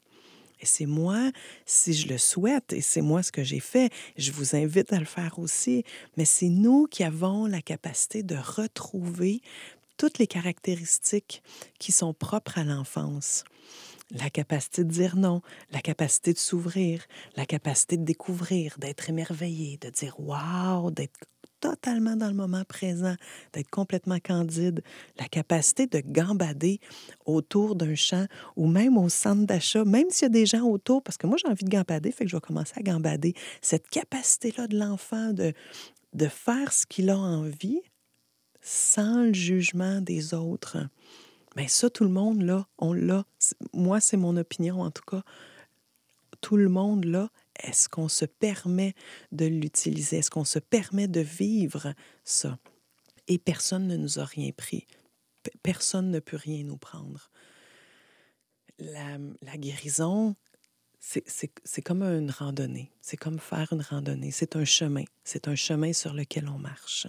C'est moi, si je le souhaite, et c'est moi ce que j'ai fait, je vous invite à le faire aussi, mais c'est nous qui avons la capacité de retrouver toutes les caractéristiques qui sont propres à l'enfance. La capacité de dire non, la capacité de s'ouvrir, la capacité de découvrir, d'être émerveillé, de dire waouh, d'être totalement dans le moment présent, d'être complètement candide, la capacité de gambader autour d'un champ ou même au centre d'achat, même s'il y a des gens autour, parce que moi j'ai envie de gambader, fait que je vais commencer à gambader. Cette capacité-là de l'enfant de, de faire ce qu'il a envie sans le jugement des autres. Mais ça, tout le monde, là, on l'a. Moi, c'est mon opinion, en tout cas. Tout le monde, là, est-ce qu'on se permet de l'utiliser? Est-ce qu'on se permet de vivre ça? Et personne ne nous a rien pris. Personne ne peut rien nous prendre. La, la guérison, c'est comme une randonnée. C'est comme faire une randonnée. C'est un chemin. C'est un chemin sur lequel on marche.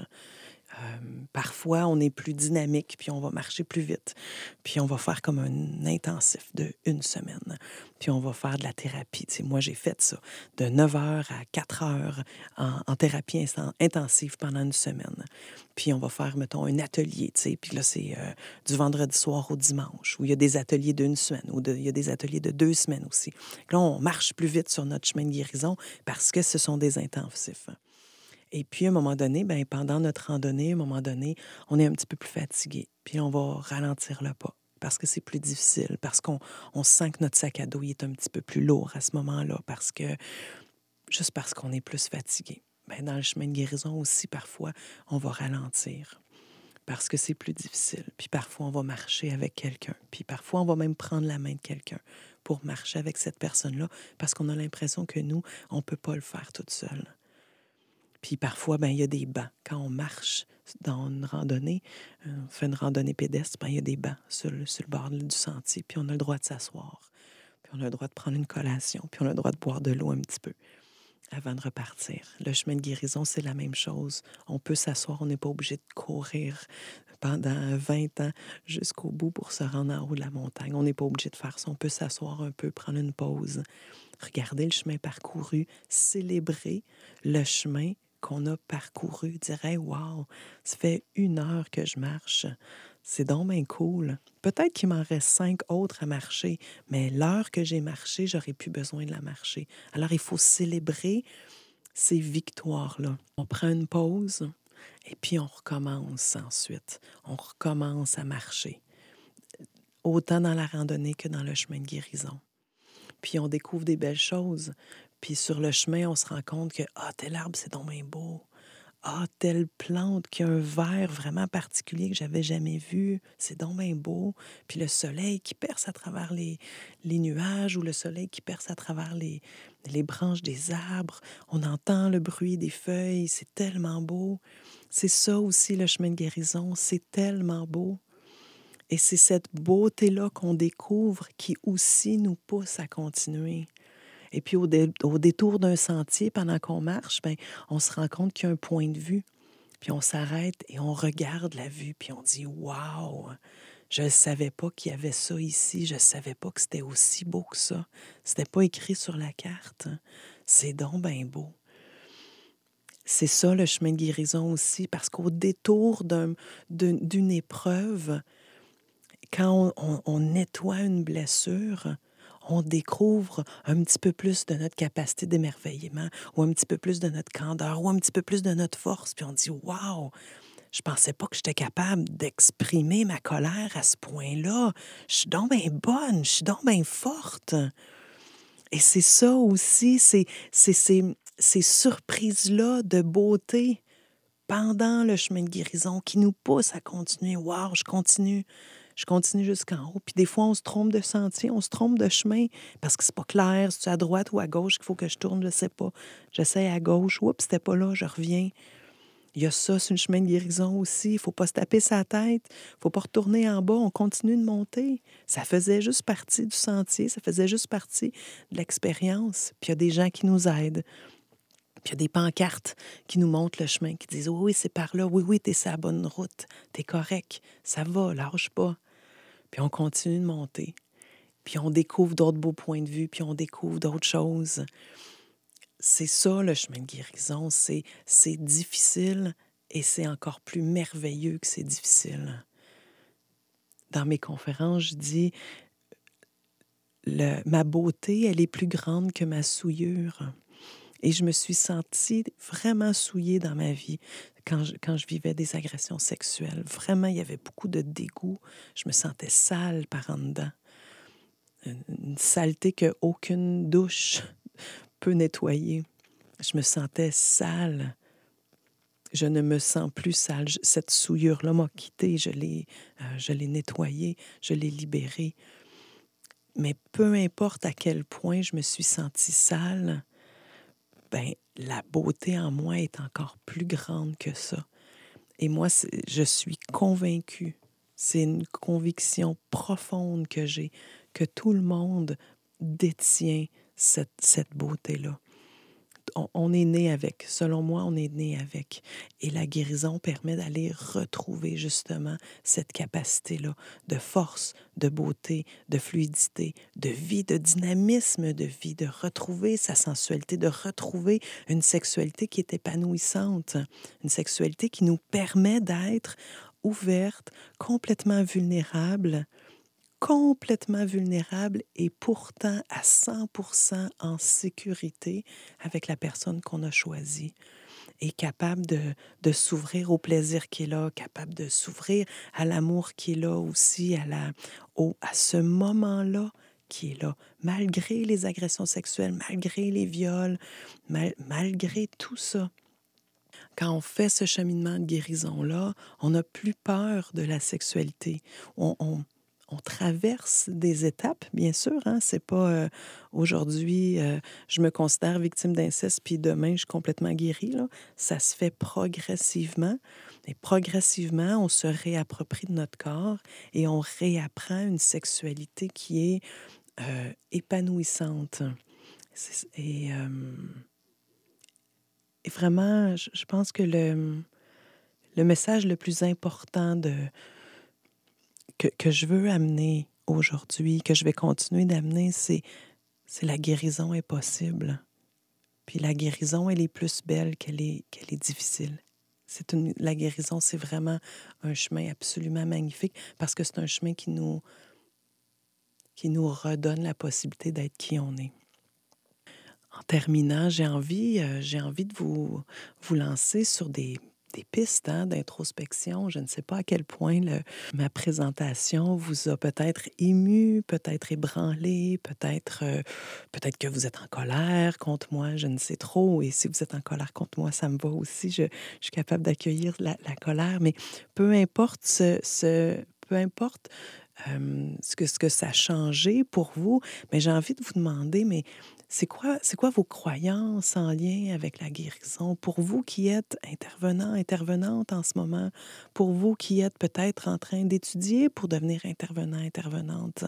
Euh, parfois, on est plus dynamique, puis on va marcher plus vite. Puis on va faire comme un intensif de une semaine. Puis on va faire de la thérapie. moi, j'ai fait ça de 9 heures à 4 heures en, thérapie intensive pendant une semaine. Puis on va faire, mettons, un atelier. Puis là, c'est euh, du vendredi soir au dimanche, où il y a des ateliers d'une semaine, ou il y a des ateliers de deux semaines aussi. Là, on marche plus vite sur notre chemin de guérison parce que ce sont des intensifs. Et puis, à un moment donné, ben, pendant notre randonnée, à un moment donné, on est un petit peu plus fatigué. Puis, on va ralentir le pas parce que c'est plus difficile, parce qu'on on sent que notre sac à dos est un petit peu plus lourd à ce moment-là, parce que juste parce qu'on est plus fatigué. Ben, dans le chemin de guérison aussi, parfois, on va ralentir parce que c'est plus difficile. Puis parfois, on va marcher avec quelqu'un. Puis parfois, on va même prendre la main de quelqu'un pour marcher avec cette personne-là parce qu'on a l'impression que nous, on ne peut pas le faire toute seule. Puis parfois, ben, il y a des bancs. Quand on marche dans une randonnée, euh, on fait une randonnée pédestre, ben, il y a des bancs sur le, sur le bord du sentier. Puis on a le droit de s'asseoir. Puis on a le droit de prendre une collation. Puis on a le droit de boire de l'eau un petit peu avant de repartir. Le chemin de guérison, c'est la même chose. On peut s'asseoir, on n'est pas obligé de courir pendant 20 ans jusqu'au bout pour se rendre en haut de la montagne. On n'est pas obligé de faire ça. On peut s'asseoir un peu, prendre une pause, regarder le chemin parcouru, célébrer le chemin qu'on a parcouru dirait Wow, ça fait une heure que je marche. C'est donc bien cool. Peut-être qu'il m'en reste cinq autres à marcher, mais l'heure que j'ai marché, j'aurais plus besoin de la marcher. Alors, il faut célébrer ces victoires-là. On prend une pause et puis on recommence ensuite. On recommence à marcher, autant dans la randonnée que dans le chemin de guérison. Puis on découvre des belles choses. Puis sur le chemin, on se rend compte que, ah, tel arbre, c'est donc bien beau. Ah, telle plante qui a un vert vraiment particulier que j'avais jamais vu, c'est donc bien beau. Puis le soleil qui perce à travers les, les nuages ou le soleil qui perce à travers les, les branches des arbres. On entend le bruit des feuilles, c'est tellement beau. C'est ça aussi le chemin de guérison, c'est tellement beau. Et c'est cette beauté-là qu'on découvre qui aussi nous pousse à continuer. Et puis au, détour d'un sentier, pendant qu'on marche, ben, on se rend compte qu'il y a un point de vue. Puis on s'arrête et on regarde la vue, puis on dit Waouh! Je ne savais pas qu'il y avait ça ici. Je ne savais pas que c'était aussi beau que ça. C'était pas écrit sur la carte. C'est donc bien beau. C'est ça le chemin de guérison aussi, parce qu'au détour d'une épreuve, quand on, nettoie une blessure, on découvre un petit peu plus de notre capacité d'émerveillement, ou un petit peu plus de notre candeur, ou un petit peu plus de notre force, puis on dit Waouh! Je pensais pas que j'étais capable d'exprimer ma colère à ce point-là. Je suis donc bonne, je suis donc forte. Et c'est ça aussi, c'est ces, surprises-là de beauté pendant le chemin de guérison qui nous poussent à continuer. Waouh, je continue, je continue jusqu'en haut. Puis des fois, on se trompe de sentier, on se trompe de chemin parce que c'est pas clair. C'est à droite ou à gauche qu'il faut que je tourne, je sais pas. J'essaie à gauche. Oups, c'était pas là, je reviens. Il y a ça sur le chemin de guérison aussi. Il faut pas se taper sa tête. Il faut pas retourner en bas. On continue de monter. Ça faisait juste partie du sentier. Ça faisait juste partie de l'expérience. Puis il y a des gens qui nous aident. Puis il y a des pancartes qui nous montrent le chemin, qui disent Oui, c'est par là. Oui, oui, tu es sur la bonne route. Tu es correct. Ça va, lâche pas. Puis on continue de monter. Puis on découvre d'autres beaux points de vue. Puis on découvre d'autres choses. C'est ça le chemin de guérison. C'est difficile et c'est encore plus merveilleux que c'est difficile. Dans mes conférences, je dis ma beauté, elle est plus grande que ma souillure. Et je me suis sentie vraiment souillée dans ma vie quand je, quand je vivais des agressions sexuelles. Vraiment, il y avait beaucoup de dégoût. Je me sentais sale par en dedans. Une saleté qu'aucune douche [LAUGHS] peut nettoyer. Je me sentais sale. Je ne me sens plus sale. Cette souillure-là m'a quittée. Je l'ai, euh, je l'ai nettoyée. Je l'ai libérée. Mais peu importe à quel point je me suis sentie sale, ben, la beauté en moi est encore plus grande que ça. Et moi, je suis convaincue, c'est une conviction profonde que j'ai, que tout le monde détient cette, cette beauté-là on, est né avec. Selon moi, on est né avec. Et la guérison permet d'aller retrouver justement cette capacité-là de force, de beauté, de fluidité, de vie, de dynamisme de vie, de retrouver sa sensualité, de retrouver une sexualité qui est épanouissante, une sexualité qui nous permet d'être ouverte, complètement vulnérable, complètement vulnérable et pourtant à 100% en sécurité avec la personne qu'on a choisie et capable de, de s'ouvrir au plaisir qui est là, capable de s'ouvrir à l'amour qui est là aussi, à, la, au, à ce moment-là qui est là, malgré les agressions sexuelles, malgré les viols, malgré tout ça. Quand on fait ce cheminement de guérison-là, on n'a plus peur de la sexualité. On, on traverse des étapes, bien sûr. Hein? C'est pas euh, aujourd'hui, euh, je me considère victime d'inceste, puis demain, je suis complètement guérie. Là. Ça se fait progressivement. Et progressivement, on se réapproprie de notre corps et on réapprend une sexualité qui est euh, épanouissante. Et, et, vraiment, je pense que le, le message le plus important de, que, je veux amener aujourd'hui, que je vais continuer d'amener, c'est, c'est la guérison est possible. Puis la guérison, elle est plus belle qu'elle est, qu'elle est difficile. C'est une, la guérison, c'est vraiment un chemin absolument magnifique parce que c'est un chemin qui nous, qui nous redonne la possibilité d'être qui on est. En terminant, j'ai envie, euh, j'ai envie de vous, vous lancer sur des des pistes hein, d'introspection. Je ne sais pas à quel point ma présentation vous a peut-être ému, peut-être ébranlé, peut-être euh, peut-être que vous êtes en colère contre moi, je ne sais trop. Et si vous êtes en colère contre moi, ça me va aussi. Je, suis capable d'accueillir la, colère. Mais peu importe ce, peu importe euh, ce, que, ce que ça a changé pour vous, mais j'ai envie de vous demander, mais c'est quoi, c'est quoi vos croyances en lien avec la guérison? Pour vous qui êtes intervenant, intervenante en ce moment, pour vous qui êtes peut-être en train d'étudier pour devenir intervenant, intervenante,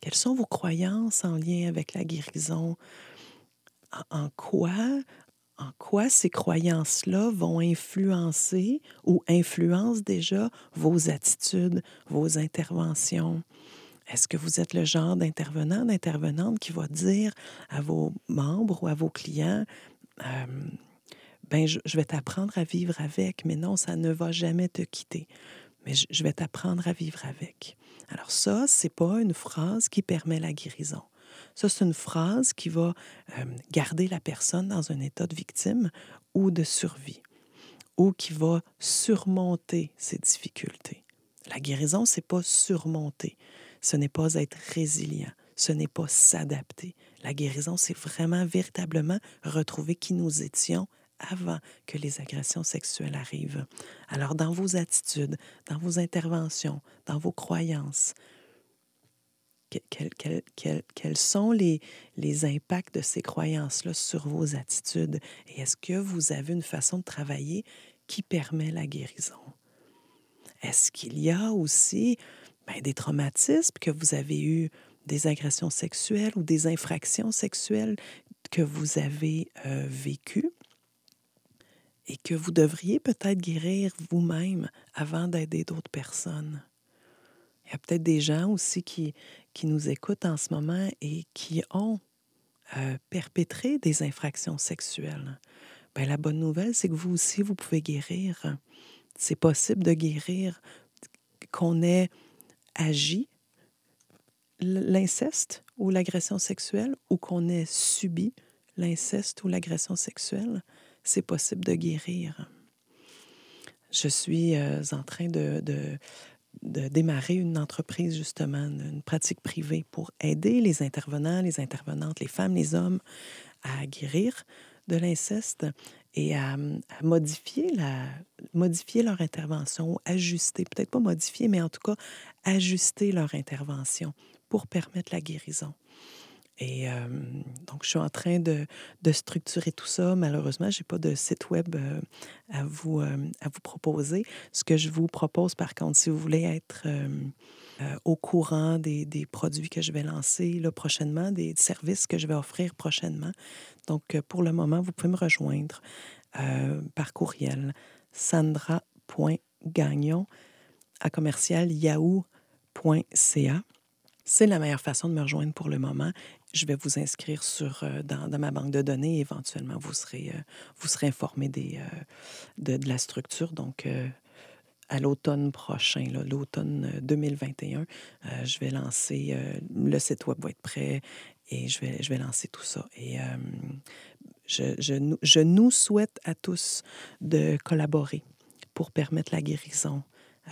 quelles sont vos croyances en lien avec la guérison? En, quoi, en quoi ces croyances-là vont influencer ou influencent déjà vos attitudes, vos interventions? Est-ce que vous êtes le genre d'intervenant, d'intervenante qui va dire à vos membres ou à vos clients, ben, je, vais t'apprendre à vivre avec, mais non, ça ne va jamais te quitter. Mais je, vais t'apprendre à vivre avec. Alors ça, c'est pas une phrase qui permet la guérison. Ça, c'est une phrase qui va garder la personne dans un état de victime ou de survie, ou qui va surmonter ses difficultés. La guérison, c'est pas surmonter ce n'est pas être résilient, ce n'est pas s'adapter. La guérison, c'est vraiment véritablement retrouver qui nous étions avant que les agressions sexuelles arrivent. Alors, dans vos attitudes, dans vos interventions, dans vos croyances, quels, sont les, les impacts de ces croyances-là sur vos attitudes? Et est-ce que vous avez une façon de travailler qui permet la guérison? Est-ce qu'il y a aussi ben, des traumatismes que vous avez eus, des agressions sexuelles ou des infractions sexuelles que vous avez euh, vécues et que vous devriez peut-être guérir vous-même avant d'aider d'autres personnes? Il y a peut-être des gens aussi qui, qui nous écoutent en ce moment et qui ont euh, perpétré des infractions sexuelles. Bien, la bonne nouvelle, c'est que vous aussi, vous pouvez guérir. C'est possible de guérir qu'on ait agi l'inceste ou l'agression sexuelle ou qu'on ait subi l'inceste ou l'agression sexuelle. C'est possible de guérir. Je suis euh, en train de, de démarrer une entreprise, justement, une pratique privée pour aider les intervenants, les intervenantes, les femmes, les hommes à guérir de l'inceste et à, modifier, la, modifier leur intervention, ajuster, peut-être pas modifier, mais en tout cas ajuster leur intervention pour permettre la guérison. Et euh, donc, je suis en train de, de structurer tout ça. Malheureusement, je n'ai pas de site web euh, à, vous, euh, à vous proposer. Ce que je vous propose, par contre, si vous voulez être au courant des, des, produits que je vais lancer là, prochainement, des services que je vais offrir prochainement, donc pour le moment, vous pouvez me rejoindre par courriel sandra.gagnon à commercial yahoo.ca. C'est la meilleure façon de me rejoindre pour le moment je vais vous inscrire sur, euh, dans, ma banque de données éventuellement vous serez, euh, vous serez informé euh, de, la structure. Donc, à l'automne prochain, l'automne 2021, je vais lancer, le site web va être prêt et je vais, je vais lancer tout ça. Et je, je nous souhaite à tous de collaborer pour permettre la guérison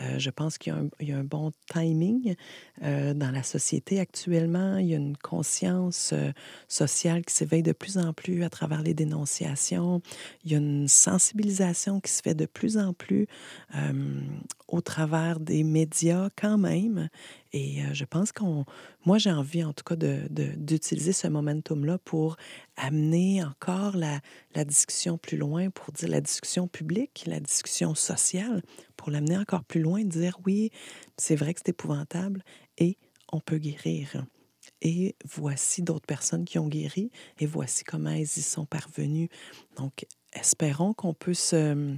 euh, je pense qu'il y, a un bon timing euh, dans la société actuellement. Il y a une conscience euh, sociale qui s'éveille de plus en plus à travers les dénonciations. Il y a une sensibilisation qui se fait de plus en plus au travers des médias quand même. Et je pense qu'on... Moi, j'ai envie en tout cas d'utiliser de, ce momentum-là pour amener encore la, la discussion plus loin, pour dire la discussion publique, la discussion sociale, pour l'amener encore plus loin, de dire oui, c'est vrai que c'est épouvantable et on peut guérir. Et voici d'autres personnes qui ont guéri et voici comment elles y sont parvenues. Donc, espérons qu'on peut se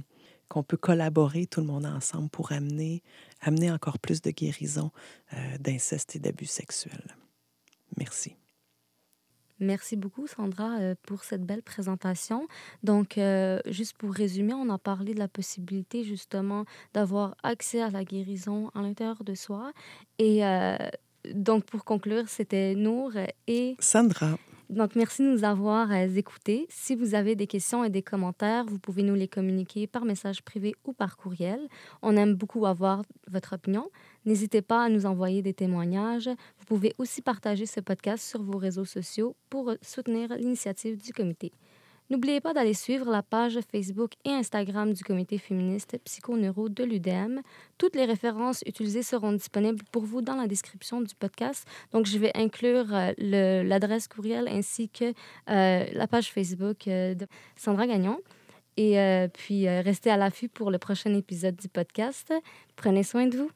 qu'on peut collaborer tout le monde ensemble pour amener, amener encore plus de guérison euh, d'inceste et d'abus sexuels. Merci. Merci beaucoup, Sandra, euh, pour cette belle présentation. Donc, euh, juste pour résumer, on a parlé de la possibilité justement d'avoir accès à la guérison à l'intérieur de soi. Et euh, donc, pour conclure, c'était Nour et... Sandra. Donc, merci de nous avoir écoutés. Si vous avez des questions et des commentaires, vous pouvez nous les communiquer par message privé ou par courriel. On aime beaucoup avoir votre opinion. N'hésitez pas à nous envoyer des témoignages. Vous pouvez aussi partager ce podcast sur vos réseaux sociaux pour soutenir l'initiative du comité. N'oubliez pas d'aller suivre la page Facebook et Instagram du comité féministe psychoneuro de l'UDM. Toutes les références utilisées seront disponibles pour vous dans la description du podcast. Donc, je vais inclure euh, l'adresse courriel ainsi que euh, la page Facebook euh, de Sandra Gagnon. Et puis, restez à l'affût pour le prochain épisode du podcast. Prenez soin de vous.